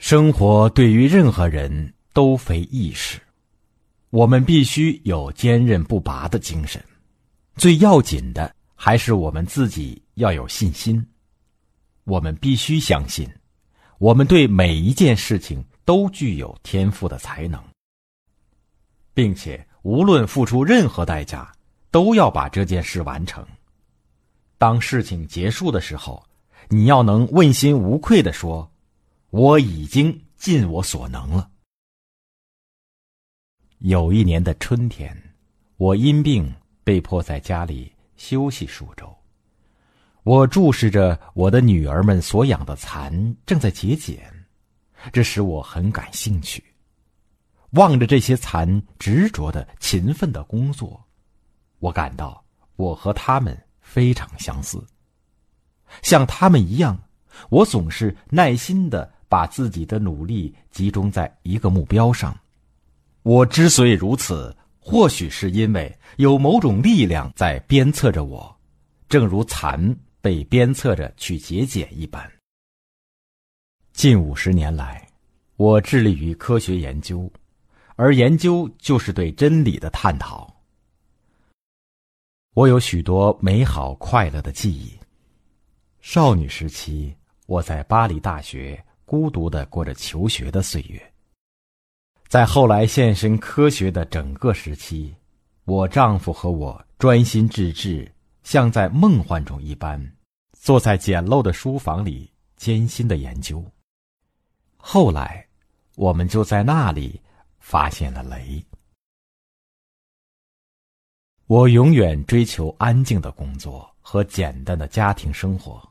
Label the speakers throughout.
Speaker 1: 生活对于任何人都非易事，我们必须有坚韧不拔的精神。最要紧的还是我们自己要有信心。我们必须相信，我们对每一件事情都具有天赋的才能，并且无论付出任何代价，都要把这件事完成。当事情结束的时候，你要能问心无愧的说。我已经尽我所能了。有一年的春天，我因病被迫在家里休息数周。我注视着我的女儿们所养的蚕正在节俭，这使我很感兴趣。望着这些蚕执着的、勤奋的工作，我感到我和他们非常相似。像他们一样，我总是耐心的。把自己的努力集中在一个目标上。我之所以如此，或许是因为有某种力量在鞭策着我，正如蚕被鞭策着去节俭一般。近五十年来，我致力于科学研究，而研究就是对真理的探讨。我有许多美好快乐的记忆。少女时期，我在巴黎大学。孤独的过着求学的岁月，在后来献身科学的整个时期，我丈夫和我专心致志，像在梦幻中一般，坐在简陋的书房里艰辛的研究。后来，我们就在那里发现了雷。我永远追求安静的工作和简单的家庭生活，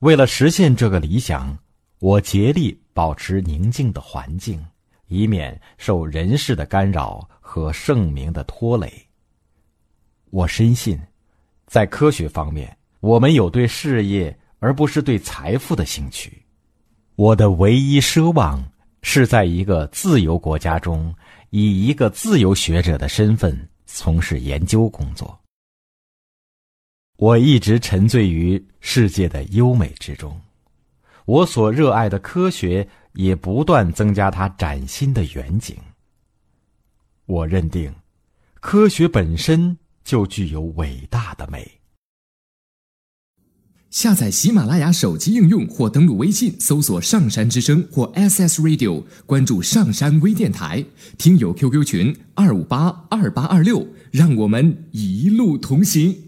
Speaker 1: 为了实现这个理想。我竭力保持宁静的环境，以免受人事的干扰和盛名的拖累。我深信，在科学方面，我们有对事业而不是对财富的兴趣。我的唯一奢望是在一个自由国家中，以一个自由学者的身份从事研究工作。我一直沉醉于世界的优美之中。我所热爱的科学也不断增加它崭新的远景。我认定，科学本身就具有伟大的美。
Speaker 2: 下载喜马拉雅手机应用或登录微信搜索“上山之声”或 SS Radio，关注上山微电台，听友 QQ 群二五八二八二六，让我们一路同行。